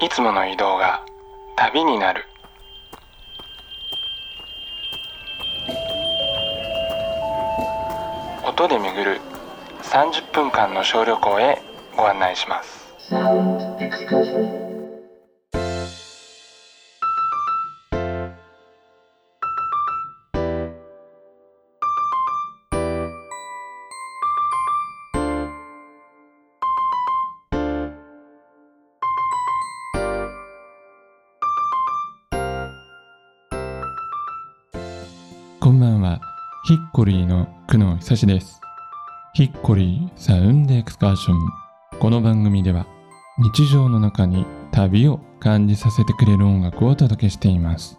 いつもの移動が旅になる。音で巡る30分間の小旅行へご案内します。コリーの久野久志です。ヒッコリーサウンドエクスカーション。この番組では日常の中に旅を感じさせてくれる音楽をお届けしています。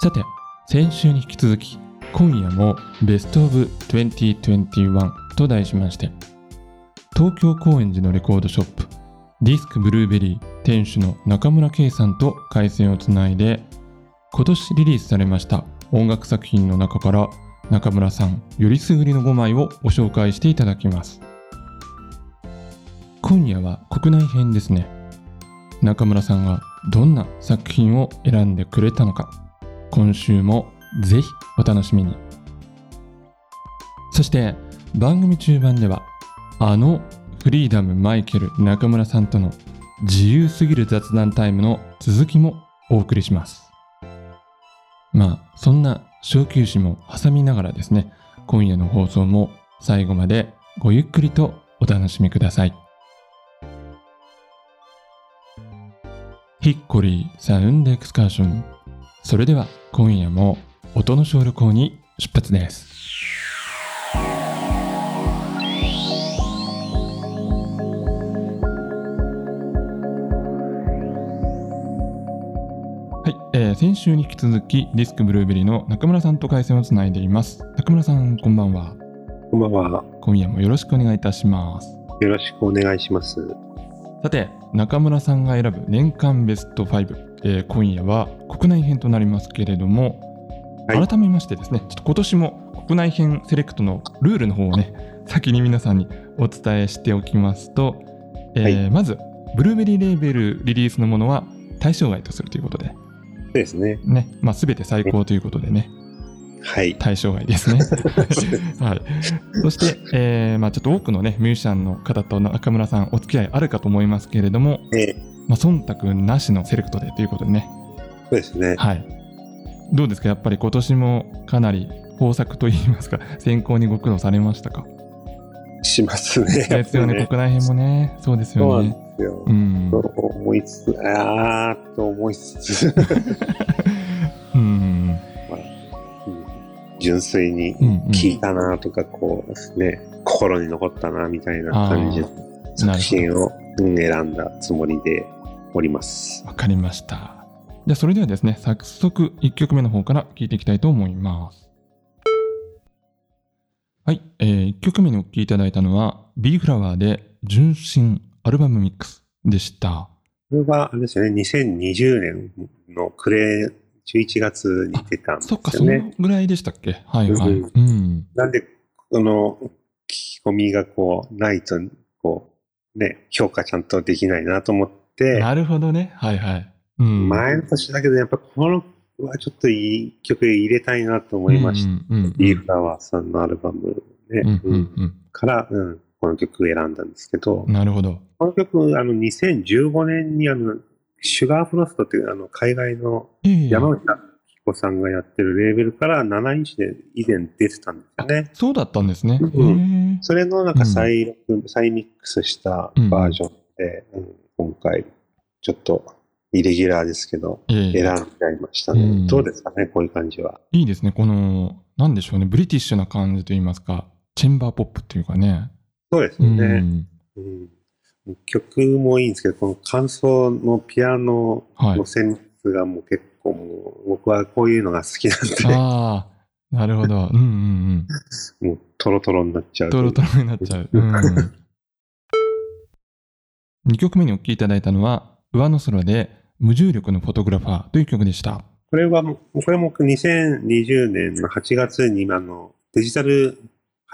さて先週に引き続き今夜もベストオブ2021と題しまして東京高円寺のレコードショップディスクブルーベリー店主の中村圭さんと回線をつないで今年リリースされました音楽作品の中から中村さんよりすぐりの5枚をご紹介していただきます。今夜は国内編ですね。中村さんがどんな作品を選んでくれたのか今週もぜひお楽しみに。そして番組中盤ではあのフリーダムマイケル中村さんとの自由すぎる雑談タイムの続きもお送りします。まあそんな小休止も挟みながらですね今夜の放送も最後までごゆっくりとお楽しみください。ヒッコリーサウンドエクスカーション。それでは今夜も音の小旅行に出発です。先週に引き続きディスクブルーベリーの中村さんと回線をつないでいます。中村さんこんばんは。こんばんは。今夜もよろしくお願いいたします。よろしくお願いします。さて中村さんが選ぶ年間ベスト5、えー今夜は国内編となりますけれども、はい。改めましてですねちょっと今年も国内編セレクトのルールの方をね先に皆さんにお伝えしておきますと、えーはい。まずブルーベリーレーベルリリースのものは対象外とするということで、ですね。ね。まあ、全て最高ということでね。はい。対象外ですね。はい、そして、えーまあ、ちょっと多くの、ね、ミュージシャンの方と中村さんお付き合いあるかと思いますけれども、えまあ、忖度なしのセレクトでということでね、そうですね。はい、どうですか？やっぱり今年もかなり豊作といいますか？選考にご苦労されましたか？しますね。ですよね。国内編もね。そうですよねですよ。うん。と思いつつ、あーっと思いつつ、うん。うん。純粋に聞いたなとか、こうね、心に残ったなみたいな感じの作品をうん選んだつもりでおります。わかりました。じゃあそれではですね早速1曲目の方から聴いていきたいと思います。はい、え1曲目にお聴きいただいたのは B フラワーで純真アルバムミックスでした。これは、あれですよね、2020年の暮れ11月に出たんですそっかそよね。のぐらいでしたっけ？はいはい。うんうん。なんで、この聞き込みがこう、ないと、こう、ね、評価ちゃんとできないなと思って、なるほどね。はいはい。うん。前の年だけど、やっぱこのはちょっといい曲入れたいなと思いました。うんうんうんビーフラワーさんのアルバムね、うんうん。うん。から、うん、この曲選んだんですけどうん、なるほどこの曲、あの、2015年にあの、シュガーフロストっていうあの、海外のええ山内彦さんがやってるレーベルから7インチで以前出てたんですよね。そうだったんですね。うんそれのなんか再録、再ミックスしたバージョンで、うん今回、ちょっとイレギュラーですけど、ええ選んじゃいましたね。うんどうですかね、こういう感じは。いいですね。この、なんでしょうね、ブリティッシュな感じといいますか、チェンバーポップっていうかね。そうですうん。よね。うん曲もいいんですけど、この感想のピアノはいの。旋律がもう結構もう、僕はこういうのが好きなんで、ああ、なるほど。うんうんうん。もうトロトロになっちゃう。トロトロになっちゃう。うん。2曲目にお聴きいただいたのは、上の空で無重力のフォトグラファーという曲でした。これはもう、これも2020年の8月にあのデジタル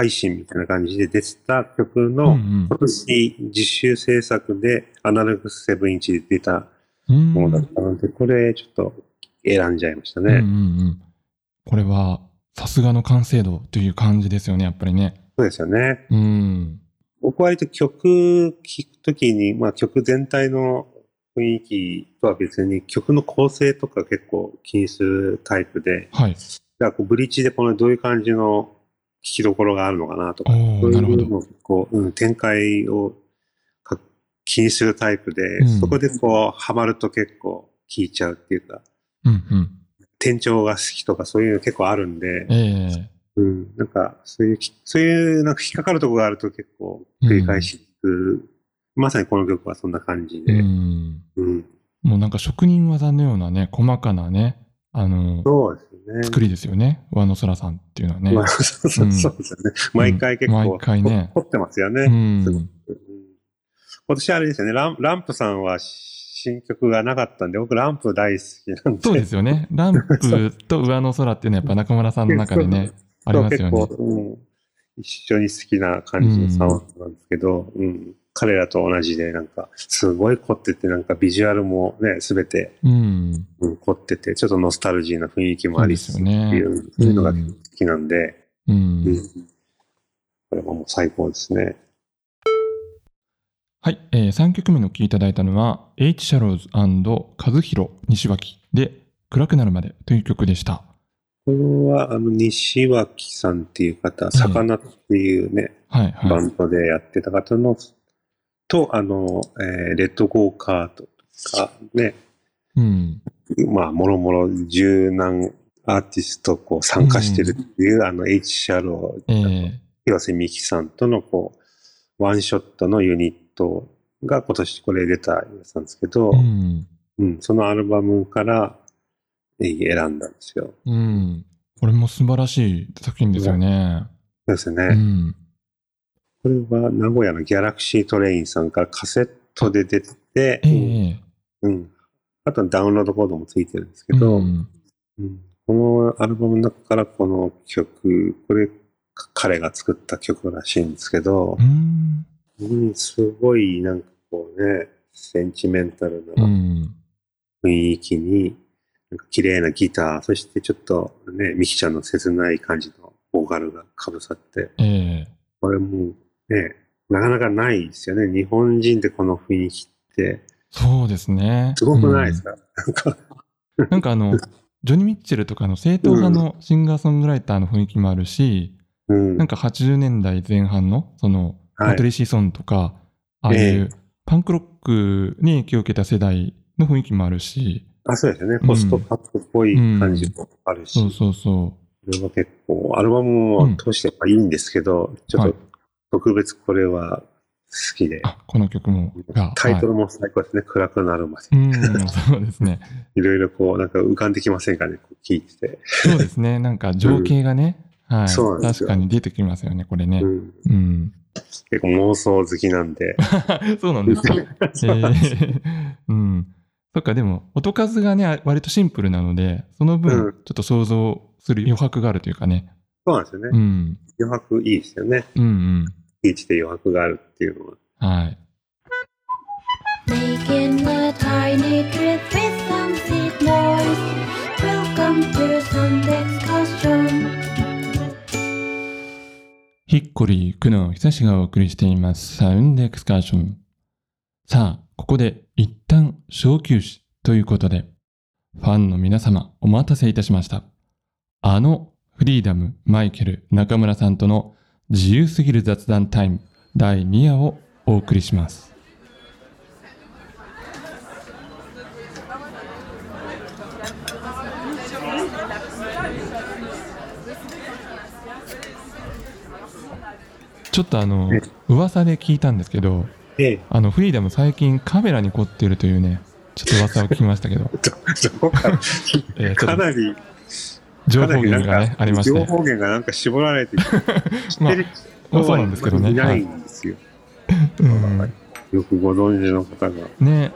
配信みたいな感じで出てた曲の、今年実習制作でアナログ7インチで出たものだったので、これちょっと選んじゃいましたね。うんうんうん、これはさすがの完成度という感じですよね、やっぱりね。そうですよね。うん。僕割と曲聴くときに、まあ曲全体の雰囲気とは別に曲の構成とか結構気にするタイプで、はい。だからこうブリッジでこのどういう感じの聞きどころがあるのかなとか、そういうのこう、うん、展開を気にするタイプで、うん、そこでこう、ハマると結構聞いちゃうっていうか、うんうん、店長が好きとかそういうの結構あるんで、えー、うん、なんか、そういう、そういうなんか引っかかるところがあると結構繰り返し聞く、うん、まさにこの曲はそんな感じで、うん、うん、もうなんか職人技のようなね、細かなね、あの、そうですね。作りですよね。上野空さんっていうのはね。まあ、そうそうそうですよね。毎回結構、毎回ね。凝ってますよね。うん、今年あれですよねラン、ランプさんは新曲がなかったんで、僕ランプ大好きなんで。そうですよね。ランプと上の空っていうのはやっぱ中村さんの中でね、ありますよね。結構、うん、一緒に好きな感じのサウンドなんですけど、うん、うん彼らと同じで、なんか、すごい凝ってて、なんかビジュアルもね、すべて、うん、うん、凝ってて、ちょっとノスタルジーな雰囲気もありつつ、ね、っていうのが好きなんで、うん、うん、これはもう最高ですね。はい、えー、3曲目の聴いていただいたのは、H シャローズ和弘西脇で、暗くなるまでという曲でした。これは、あの、西脇さんっていう方、魚っていうね、はいはい、バンドでやってた方のと、あの、えー、レッドゴーカートとかね、うん、まあ、もろもろ柔軟アーティストこう参加してるっていう、うん、あの、H シャロー、えー、広瀬美樹さんとのこう、ワンショットのユニットが今年これ出たやつなんですけど、うん、うん、そのアルバムから選んだんですよ。うん。これも素晴らしい作品ですよね。そうですね。うんこれは名古屋のギャラクシートレインさんからカセットで出てて、えー、うん。あとダウンロードコードもついてるんですけど、うん、うん、このアルバムの中からこの曲、これ彼が作った曲らしいんですけど、うん、うん、すごいなんかこうね、センチメンタルな雰囲気に、なんか綺麗なギター、そしてちょっとね、ミキちゃんの切ない感じのボーカルがかぶさって、えー、これもうね、なかなかないですよね。日本人でこの雰囲気って。そうですね。すごくないですか、うん、なんかあの、ジョニー・ミッチェルとかの正統派のシンガーソングライターの雰囲気もあるし、うん、なんか80年代前半の、その、はい、トリシー・ソンとか、ああいうパンクロックに影響を受けた世代の雰囲気もあるし。あ、そうですよね。ポストパックっぽい感じもあるし。うん、そうそうそう。これは結構、アルバムも通してやっぱいいんですけど、ちょっと特別これは好きで。あ、この曲も。タイトルも最高ですね。はい、暗くなるまで。うん、そうですね。いろいろこう、なんか浮かんできませんかね、こう聞いてて。そうですね。なんか情景がね、うん、はい。そう確かに出てきますよね、これね。うん。うん、結構妄想好きなんで。そうなんです か。えー、うん。そっか、でも、音数がね、割とシンプルなので、その分、ちょっと想像する余白があるというかね。そうなんですよね。うん。余白いいですよね。うんうん。位置で余白があるっていうのは。はい。Making a tiny trip with some seed noise. Welcome to Sound Excursion. ヒッコリー、久野久志がお送りしていますサウンドエクスカーション。さあ、ここで一旦小休止ということで、ファンの皆様お待たせいたしました。あのフリーダム、マイケル、中村さんとの自由すぎる雑談タイム第2夜をお送りします。ちょっとあの噂で聞いたんですけど、ええ、あのフリーダム最近カメラに凝ってるというねちょっと噂を聞きましたけど。かなり情報源がね、ありまして。情報源がなんか絞られて まあ、まあ、そうなんですけどね。いないんですよ。はい、よくご存知の方が。ね。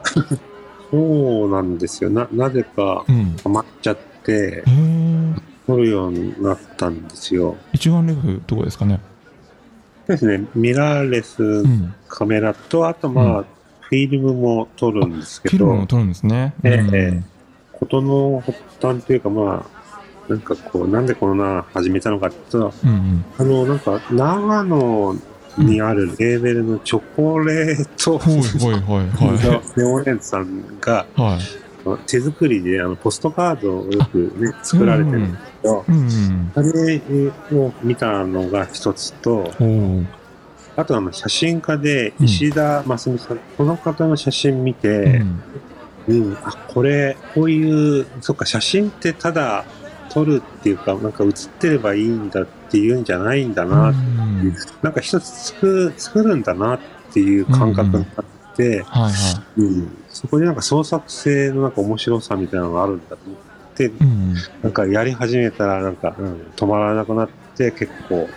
そうなんですよ。な、なぜか、ハマっちゃって、うん、撮るようになったんですよ。一眼レフどこですかね？ですね、ミラーレスカメラと、あとまあ、フィルムも撮るんですけど。フィルムも撮るんですね。ええ事の発端というか、まあ、なんかこう、なんでこんな始めたのかって言ったら、うんうん、あの、なんか、長野にあるレーベルのチョコレート、のネオレンさんが、はい、手作りであのポストカードをよくね、作られてるんですけど、うんうん、あれを見たのが一つと、あとあの写真家で石田真澄さん、うん、この方の写真見て、うん、うん、あ、これ、こういう、そっか、写真ってただ撮るっていうか、なんか写ってればいいんだっていうんじゃないんだな。っていう、なんか一つ作作るんだなっていう感覚があって、はいはい。うん、そこになんか創作性のなんか面白さみたいなのがあるんだと思って、うん、なんかやり始めたらなんか、うん、止まらなくなって結構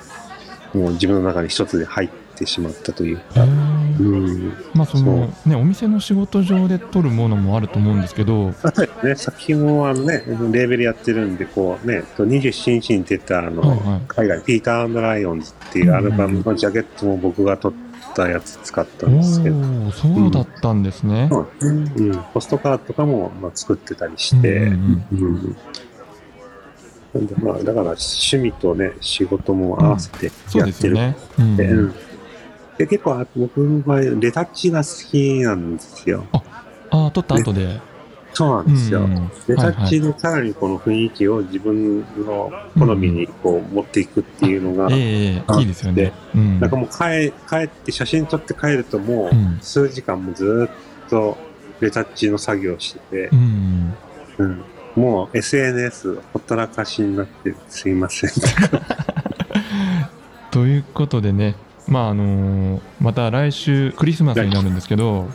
もう自分の中に一つで入っててしまったというか、うん、まあそのねお店の仕事上で撮るものもあると思うんですけど、ね、作品をあのねレーベルやってるんでこうね27日に出たあの、はいはい、海外ピーターライオンズっていうアルバムのジャケットも僕が撮ったやつ使ったんですけど、そうだったんですね、うん、うん、ポストカードとかもまあ作ってたりして、うんうんうん。まあ、だから趣味とね、仕事も合わせてやってる、うん、ねうん、で結構僕の場合、レタッチが好きなんですよ。あ、あ撮った後で。そうなんですよ。うん、レタッチでさらにこの雰囲気を自分の好みにこう持っていくっていうのが、うん、ええいいですよね。うん、なんかもう帰帰って写真撮って帰るともう数時間もずっとレタッチの作業してて、うんうん、もう SNS ほったらかしになってすいません。ということでね、まああのまた来週クリスマスになるんですけど、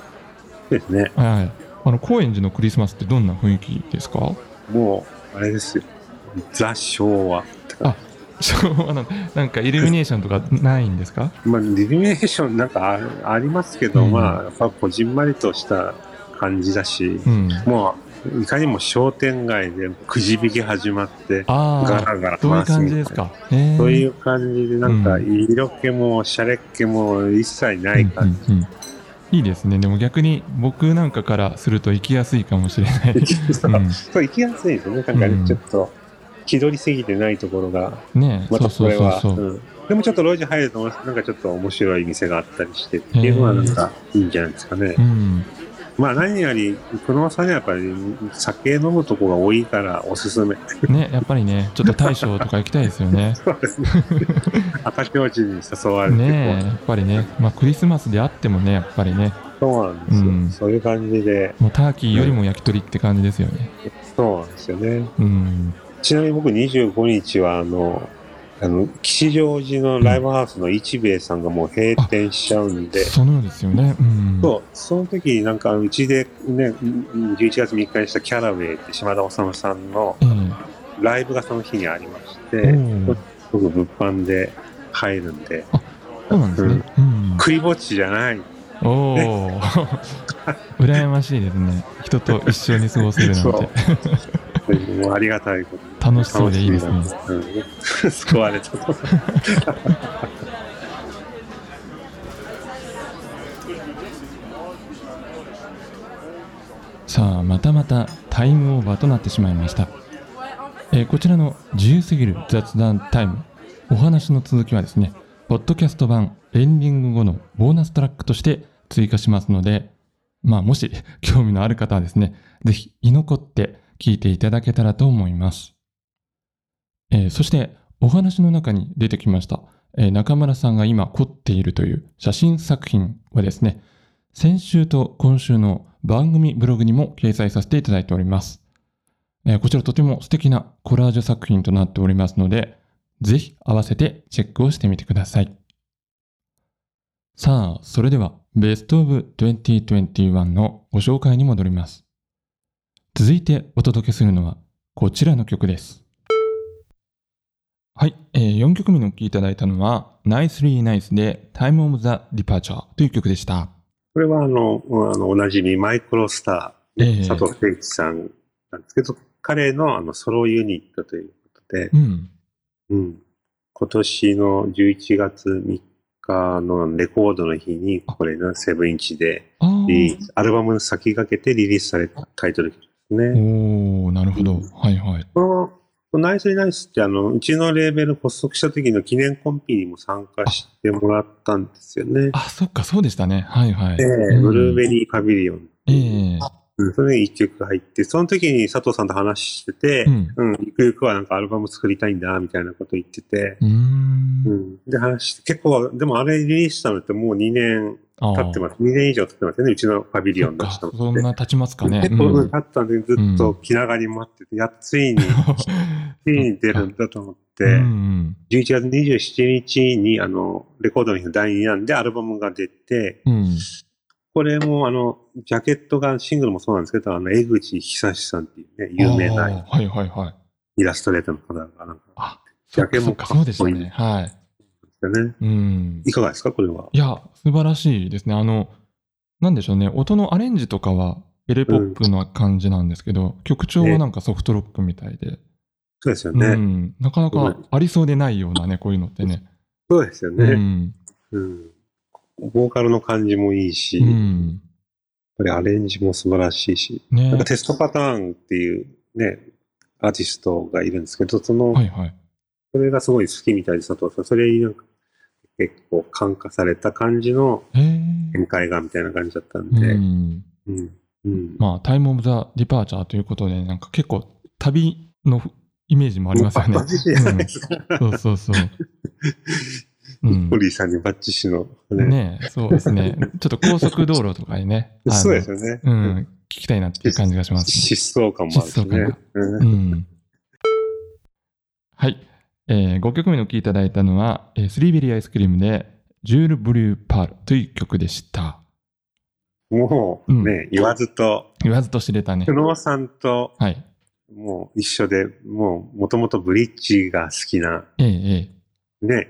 ですね。はい。あの高円寺のクリスマスってどんな雰囲気ですか？もうあれですよ。ザ昭和。あ、昭和ななんかイルミネーションとかないんですか？まあイルミネーションなんかありますけど、うん、まあやっぱこじんまりとした感じだし、うん、もういかにも商店街でくじ引き始まって、ガラガラ回すみたいな。そういう感じで、なんか、色気もシャレっ気も一切ない感じ。うんうんうんいいですね。でも逆に僕なんかからすると行きやすいかもしれない。そう、うん、行きやすいですね。なんかね、ちょっと気取りすぎてないところが。ねまたこれは。でもちょっと路地入ると、なんかちょっと面白い店があったりしてっていうのはなんかいいんじゃないですかね。うんまあ何より、黒間さんにはやっぱり酒飲むとこが多いからおすすめ。ね、やっぱりね、ちょっと大将とか行きたいですよね。そうですね。赤ちょうちに誘われて。ねやっぱりね、まあクリスマスであってもね、やっぱりね。そうなんですよ。うん、そういう感じで。もうターキーよりも焼き鳥って感じですよね。そうなんですよね。うん。ちなみに僕25日はあの、あの、吉祥寺のライブハウスの一兵衛さんがもう閉店しちゃうんで。そうなんですよね。うん、そう、その時なんかうちでね、11月3日にしたキャラウェイって島田治さんのライブがその日にありまして、うん、僕物販で入るんで。あ、そうなんですね。うん、食いぼっちじゃない。おお、羨ましいですね。人と一緒に過ごせるなんて。もうありがたいこと。楽しそうでいいですね。うん、救われちゃった。さあ、またまたタイムオーバーとなってしまいました。えー、こちらの自由すぎる雑談タイム、お話の続きはですね、ポッドキャスト版エンディング後のボーナストラックとして追加しますので、まあもし興味のある方はですね、ぜひ居残って聞いていただけたらと思います。えー、そしてお話の中に出てきました、えー、中村さんが今凝っているという写真作品はですね、先週と今週の番組ブログにも掲載させていただいております。えー、こちらとても素敵なコラージュ作品となっておりますので、ぜひ合わせてチェックをしてみてください。さあ、それではベストオブ2021のご紹介に戻ります。続いてお届けするのはこちらの曲です。はい、えー、4曲目の聴いていただいたのは Nicely Nice で Time of the Departure という曲でした。これはあの、あのおなじみマイクロスター、えー、佐藤誠一さんなんですけど、彼のあのソロユニットということで、うん、うん、今年の11月3日のレコードの日に、これのセブンインチでリリース、アルバムに先駆けてリリースされたタイトルですね。おおなるほど。はいはい。このナイスリナイスってあの、うちのレーベル発足した時の記念コンピにも参加してもらったんですよね。あ、そっか、そうでしたね。はいはい。ええー、ブルーベリーパビリオン。ええーうん、それに一曲入って、その時に佐藤さんと話してて、うん、うん、ゆくゆくはなんかアルバム作りたいんだ、みたいなこと言ってて、うん、うん、で話して、結構、でもあれリリースしたのってもう2年経ってます。2年以上経ってますよね、うちのパビリオン出したのそんな経ちますかね。結構経ったんで、ずっと気長に待ってて、やっついに、ついに出るんだと思って、うん、11月27日にあの、レコードの日の第2弾でアルバムが出て、うんこれもあの、ジャケットがシングルもそうなんですけど、あの、江口久志さんっていうね、有名な、はいはいはい。イラストレーターの方が、なんか、あ、ジャケもかっこいい。ね、はい。ね。うん。いかがですか、これは？いや、素晴らしいですね。あの、なんでしょうね、音のアレンジとかは、エレポップな感じなんですけど、うん、曲調はなんかソフトロックみたいで。そうですよね、うん。なかなかありそうでないようなね、こういうのってね。そうですよね。うん。うんボーカルの感じもいいし、うん、やっぱりアレンジも素晴らしいし、ね、なんかテストパターンっていうね、アーティストがいるんですけど、その、はいはい、それがすごい好きみたいで佐藤さん、それになんか結構感化された感じの展開がみたいな感じだったんで、うん、うん。うん、まあ、タイムオブザ・ディパーチャーということで、なんか結構旅のイメージもありますよね。うん、そうそうそう。うん、ホリーさんにバッチしのね。ねそうですね。ちょっと高速道路とかにね。そうですよね。うん。聞きたいなっていう感じがします、ね。疾走感もあるしね。うん。はい。えー、5曲目の聴いただいたのは、えー、スリーベリーアイスクリームで、ジュール・ブリュー・パールという曲でした。もうね、うん、言わずと。言わずと知れたね。久能さんと、はい。もう一緒で、もうもともとブリッジが好きな。ええ、ええ。ね、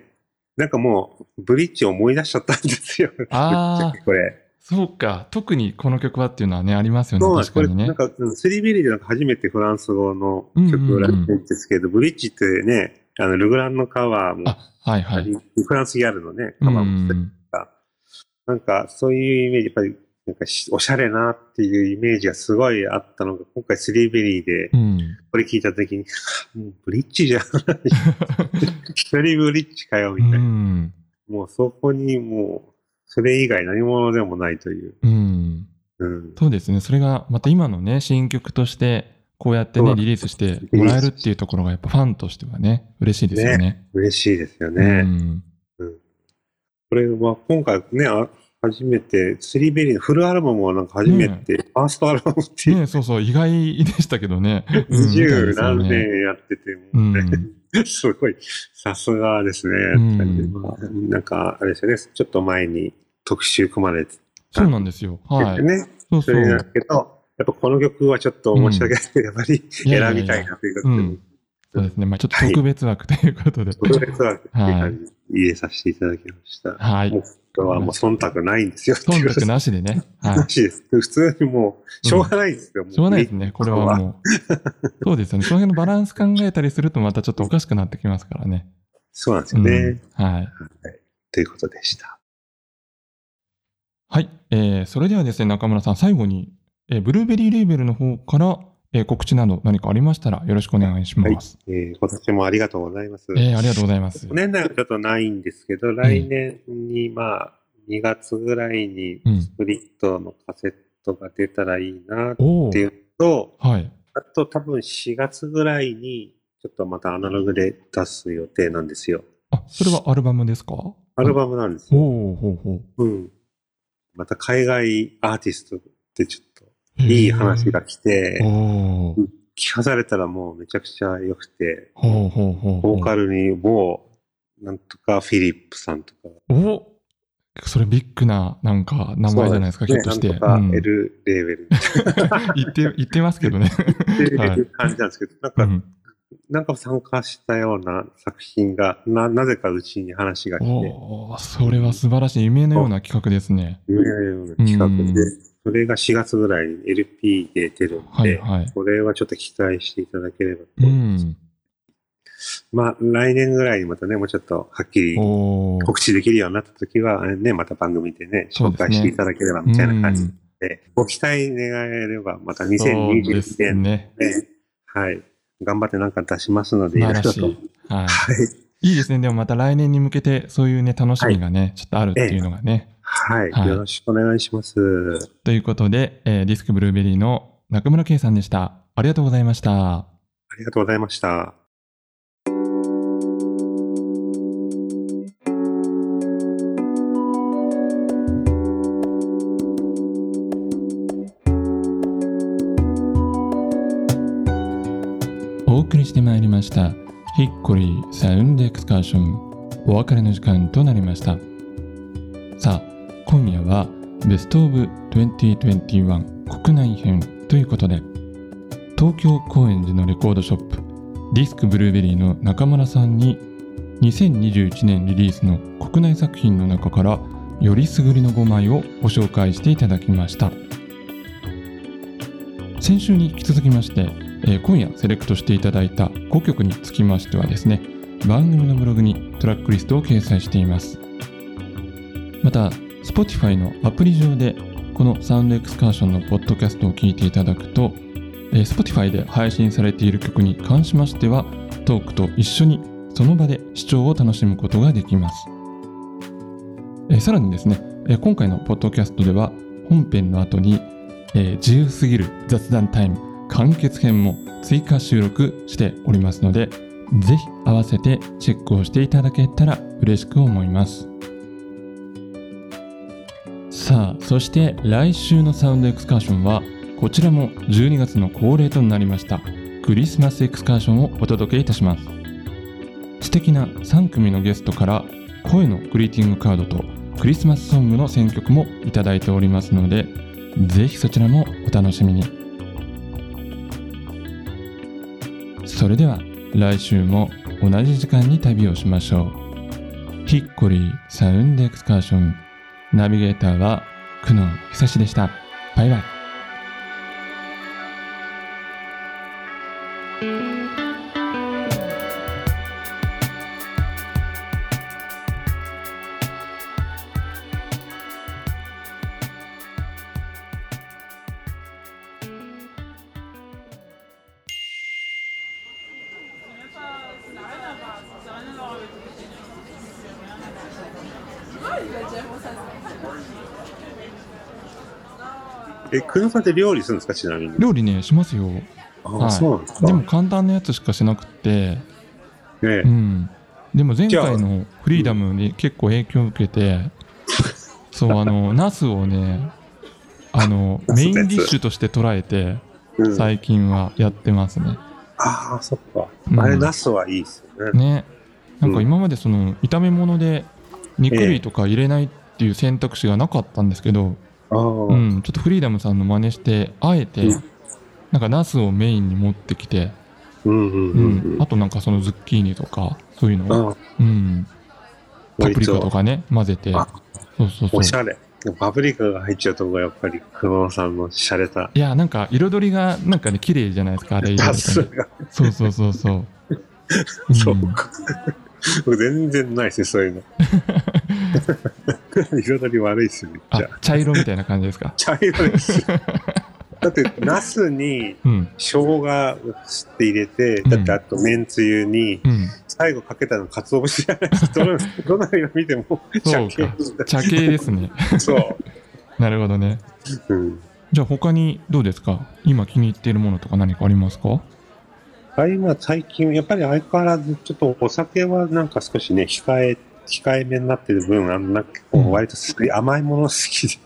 なんかもう、ブリッジを思い出しちゃったんですよ。ああ。これ。そうか。特にこの曲はっていうのはね、ありますよね。確かにね。なんか、スリービリーでなんか初めてフランス語の曲をやってるんですけど、ブリッジってね、あの、ルグランのカバーも、はいはい。フランスギャルのね、カバーもしてた。なんか、そういうイメージ、やっぱり、なんかおしゃれなっていうイメージがすごいあったのが、今回スリーベリーで、これ聞いたときに、うん、もうブリッジじゃん。一人ブリッジかよ、みたいな。うん、もうそこにもう、それ以外何者でもないという。うん。うん、そうですね。それが、また今のね、新曲として、こうやってね、リリースしてもらえるっていうところが、やっぱファンとしてはね、嬉しいですよね。ね嬉しいですよね。うん、うん、これは今回ね、初めて、スリーベリーのフルアルバムはなんか初めて、ファーストアルバムっていう。ねそうそう、意外でしたけどね。二十何年やってて、もね、すごい、さすがですね。なんか、あれですよね、ちょっと前に特集組まれてそうなんですよ。はい。ね。そうそう。それだけど、やっぱこの曲はちょっと申し訳ないけど、やっぱり選びたいなということで。そうですね。まあちょっと特別枠ということで。特別枠っていう感じ入れさせていただきました。はい。とはもう忖度ないんですよ。忖度なしでね。はい、なしです。普通にもう、しょうがないですよ。うん、しょうがないですね。これはもう。そうですよね。その辺のバランス考えたりするとまたちょっとおかしくなってきますからね。そうなんですよね。うん、はい、はい。ということでした。はい。えー、それではですね、中村さん、最後に、えー、ブルーベリーレーベルの方から、えー、告知など何かありましたらよろしくお願いします。はい、えー、今年もありがとうございます。えー、ありがとうございます。年内はちょっとないんですけど、来年にまあ、2月ぐらいにスプリットのカセットが出たらいいなっていうと、はい、あと多分4月ぐらいにちょっとまたアナログで出す予定なんですよ。あ、それはアルバムですか？アルバムなんですよ。ほうほうほう。うん。また海外アーティストってちょっといい話が来て、聞かされたらもうめちゃくちゃ良くて、ボーカルにもう、なんとかフィリップさんとか。おそれビッグな、なんか、名前じゃないですか、ひょっとして。なんとか L レーベル。言って、言ってますけどね。言ってる感じなんですけど、なんか、なんか参加したような作品が、な、なぜかうちに話が来て。おそれは素晴らしい。夢のような企画ですね。夢のような企画で、それが4月ぐらいに LP で出るんで、はいはい、これはちょっと期待していただければと思います。まあ、来年ぐらいにまたね、もうちょっとはっきり告知できるようになった時は、ね、また番組でね、紹介していただければみたいな感じで、ご期待願えれば、また2022年、ね、ね、はい、頑張ってなんか出しますので、いろい。ろと。はい。いいですね。でもまた来年に向けて、そういうね、楽しみがね、はい、ちょっとあるっていうのがね。はい、はい、よろしくお願いします。ということで、えー、ディスクブルーベリーの中村圭さんでした。ありがとうございました。ありがとうございました。お送りしてまいりましたヒッコリーサウンドエクスカーションお別れの時間となりました今夜はベストオブ2021国内編ということで東京高円寺のレコードショップディスクブルーベリーの中村さんに2021年リリースの国内作品の中からよりすぐりの5枚をご紹介していただきました。先週に引き続きましてえ、今夜セレクトしていただいた5曲につきましてはですね番組のブログにトラックリストを掲載しています。また Spotify のアプリ上でこのサウンドエクスカーションのポッドキャストを聞いていただくと、えー、Spotify で配信されている曲に関しましてはトークと一緒にその場で視聴を楽しむことができます、えー、さらにですね、えー、今回のポッドキャストでは本編の後に、え、自由すぎる雑談タイム完結編も追加収録しておりますので、ぜひ合わせてチェックをしていただけたら嬉しく思います。さあ、そして来週のサウンドエクスカーションは、こちらも12月の恒例となりましたクリスマスエクスカーションをお届けいたします。素敵な3組のゲストから声のグリーティングカードとクリスマスソングの選曲もいただいておりますので、ぜひそちらもお楽しみに。それでは来週も同じ時間に旅をしましょう。ヒッコリーサウンドエクスカーションナビゲーターは久野久志でした。バイバイ。え、久野さんって料理するんですか？ちなみに。料理ね、しますよ。あ、はい、そうなんですか。でも簡単なやつしかしなくて。ねうん。でも前回のフリーダムに結構影響を受けて、そう、あの、ナスをね、あの、メインディッシュとして捉えて、最近はやってますね。ああ、そっか。あれ、ナスはいいですよね。ね。なんか今までその、炒め物で肉類とか入れないっていう選択肢がなかったんですけど、うん、ちょっとフリーダムさんの真似してあえて、なんかナスをメインに持ってきて、うんあとなんかそのズッキーニとかそういうのを、うん、パプリカとかね混ぜて。そうそうそう。おしゃれ。パプリカが入っちゃうとこがやっぱり熊野さんのしゃれた。いやなんか彩りがなんかね綺麗じゃないですかあれ。入れると、ね、そうそうそうそう、うん、そうか僕全然ないですねそういうの 彩り悪いっすよ、めっちゃ。茶色みたいな感じですか？茶色です。だって、ナスに生姜って入れて、うん、だってあとめんつゆに、最後かけたのかつお節じゃないですか。どの色見ても茶系茶系ですね。そう。なるほどね。うん、じゃあ他にどうですか？今気に入っているものとか何かありますか？あ今最近、やっぱり相変わらずちょっとお酒はなんか少しね、控え控えめになってる分、あのなんか割とすごい甘いもの好きで。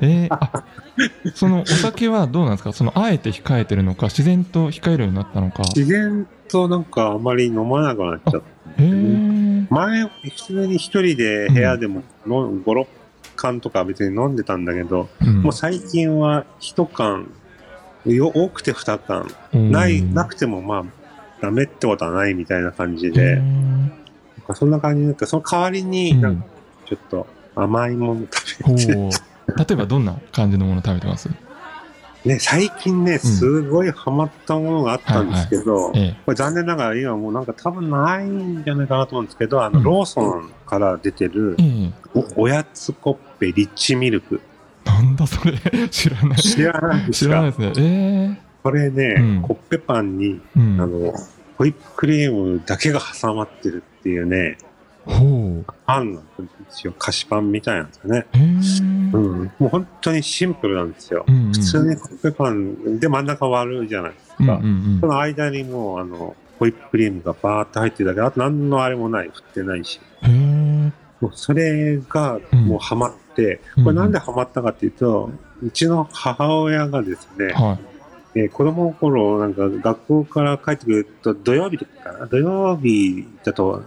えー、そのお酒はどうなんですか？そのあえて控えてるのか、自然と控えるようになったのか？自然となんかあまり飲まなくなっちゃった、ね。前、普通に一人で部屋でもの、うん、5、6缶とか別に飲んでたんだけど、うん、もう最近は1缶、よ多くて2缶、ない、なくてもまあ、ダメってことはないみたいな感じで、か、そんな感じになって、その代わりに、なんか、ちょっと甘いもの食べて、うん、例えばどんな感じのもの食べてます？ね、最近ね、すごいハマったものがあったんですけど、これ残念ながら今もうなんか多分ないんじゃないかなと思うんですけど、あの、うんローソンから出てるええ。お、おやつコッペリッチミルク。なんだそれ？知らない。知らないですか？知らないですね。えこれね、うん。コッペパンに、あの、ホイップクリームだけが挟まってるっていうね、ほうパンなんですよ。菓子パンみたいなんですよね。うん。もう本当にシンプルなんですよ。うんうん普通にコッペパンで真ん中割るじゃないですか。うんうんその間にもう、あの、ホイップクリームがバーって入ってるだけ、あと何のあれもない、振ってないし。もうそれがうんもうハマって、うんこれなんでハマったかっていうと、うちの母親がですね、はえー子供の頃、なんか学校から帰ってくると、土曜日とか土曜日だと、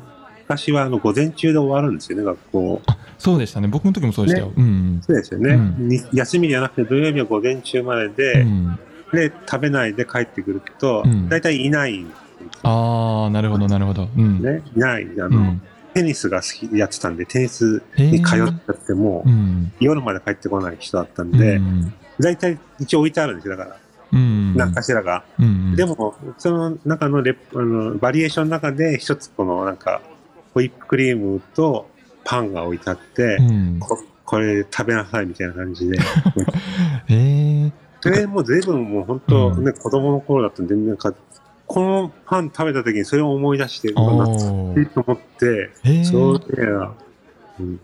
昔はあの午前中で終わるんですよね、学校。いそうでしたね。僕の時もそうでしたよ、うん。そうですよね、うん。に休みじゃなくて土曜日は午前中までうで、ん。で、食べないで帰ってくるとうん、大体いないああなるほどなるほど。うん、ね。いない。あの、うん。テニスが好きでやってたんで、テニスに通っちゃっても、うん。夜まで帰ってこない人だったんうで、ん。大体一応置いてあるんですよ、だから。うん。何かしらが。うん。でも、その中のレあのバリエーションの中で一つこのなんか、ホイップクリームとパンが置いてあって、うん。ここれ食べなさいみたいな感じで。へ えそれも随分もう本当うん。ね、子供の頃だったんで、なんか、このパン食べた時にそれを思い出して、懐かしいーと思って、へえそういや、うん、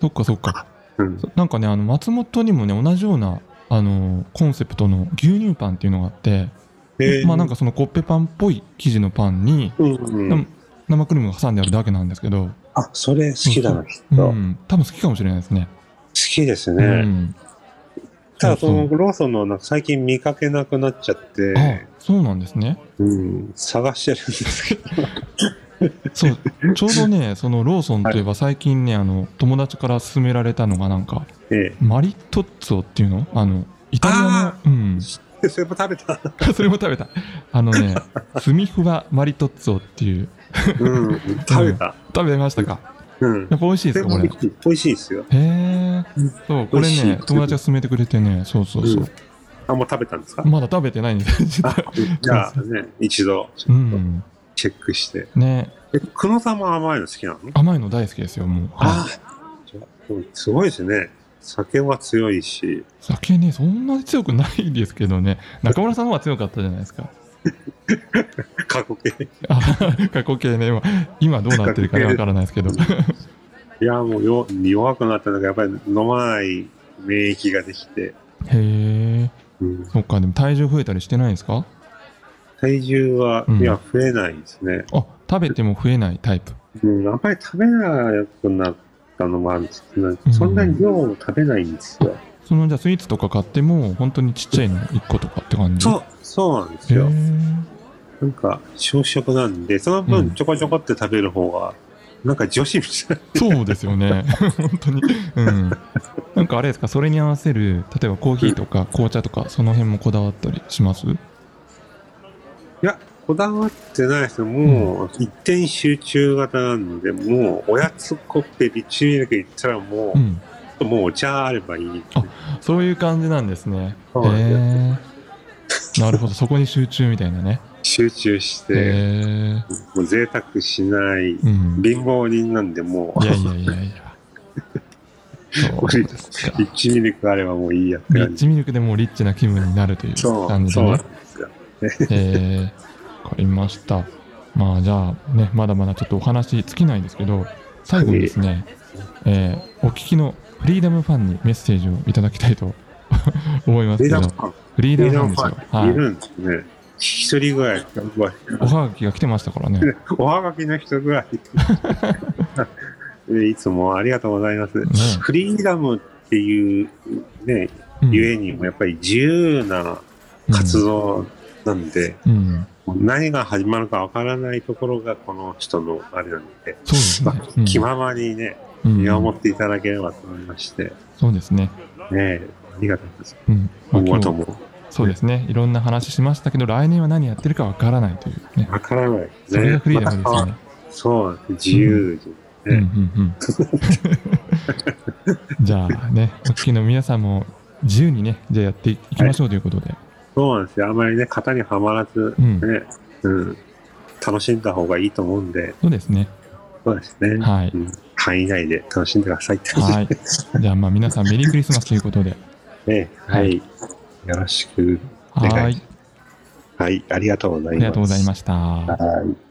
そっかそっか。うん。なんかねあの松本にもね同じようなあのコンセプトの牛乳パンっていうのがあって、えー。まあなんかそのコッペパンっぽい生地のパンにうんうん、生クリームが挟んであるだけなんですけど、あ、それ好きだな、きっうと。好ん、多分好きかもしれないですね。きですうね。ん、ただ、そのローソンのなんか最近見かけなくなっちゃって、あそうなんですね。うん、探してるんですけど。そうちょうどねそのローソンといえば最近ねあの友達から勧められたのがなんかえマリトッツォっていうの？あのイタリアのうんえ。それも食べた。それも食べたあのねスミフワマリトッツォっていううん、食べた？食べましたか？うん。やっぱ美味しいですかこれ。へ美味しいですよ。えそうこれね友達が勧めてくれてね。そうそうそう、あ、もう食べたんですか？まだ食べてないんです。じゃあね、一度、ちうょっとん。チェックして。ね。え、久野さんも甘いの好きなの？甘いの大好きですよもう、あすごいですね。酒は強いし。酒ねそんなに強くないですけどね。中村さんの方が強かったじゃないですか 過去形。あ 過去形ね今今どうなってるかねわからないですけど いや、もうよ弱くなったのが、やっぱり飲まない免疫ができて。へえうん、そっかでも体重増えたりしてないんですか？体重は、うんいや、増えないですね。あ食べても増えないタイプうん、あんまり食べなくなったのもあるんですけど、うんそんなに量を食べないんですよ。そのじゃあスイーツとか買っても本当にちっちゃいの1個とかって感じ？そう、そうなんですへよ。えなんか、小食なんで、そのうん分ちょこちょこって食べる方が、なんか女子みたい。な。そうですよね。本当に。うん。なんかあれですか？それに合わせる例えばコーヒーとか紅茶とかその辺もこだわったりします？いや、こだわってないです。よ。もう、一点集中型なんで、もう、おやつコッペリッチミルク行ったらもう、うんもうお茶あればいい。あそういう感じなんですね。へえなるほどそこに集中みたいなね。集中して、もう贅沢しない、うん。貧乏人なんで、もう。い、やいやいやいや。そうですか。リッチミルクあればもういいやってリッ感ミルクでもうリッチな気分になるという感じでねそうなんですよ。えー、わかりました。まあじゃあね、まだまだちょっとお話尽きないんですけど、最後にですね、えーお聞きのフリーダムファンにメッセージをいただきたいと 思いますけどフリーダムファンですよ。はい。いるんですね。一人ぐらい、おはがきが来てましたからね。おはがきの人ぐらい。で いつもありがとうございます。ねフリーダムっていうね、うんゆえにもやっぱり自由な活動なんで、うん。何が始まるかわからないところがこの人のあれなんで、そうですまね。あ気ままにね、うん見守っていただければと思いまして、そうですね。ね、ありがとうございます。うん。まあ今後ともそうですね。いろんな話しましたけど、来年は何やってるかわからないというね。わからないそれがね。フリーダムですよね。そう、自由に、うんうね。んうん。じゃあね、お聞きの皆さんも自由にね、じゃあやっていきましょうということで。はい、そうなんですよ。あまりね、型にはまらず、ね、うん、うん、楽しんだ方がいいと思うんで。そうですね。そうですね。はい。うん、範囲内で楽しんでくださいはい。じゃあ、まあ皆さんメリークリスマスということで。ね、はい。よろしくお願いします。はい。はい、ありがとうございます。ありがとうございました。はい。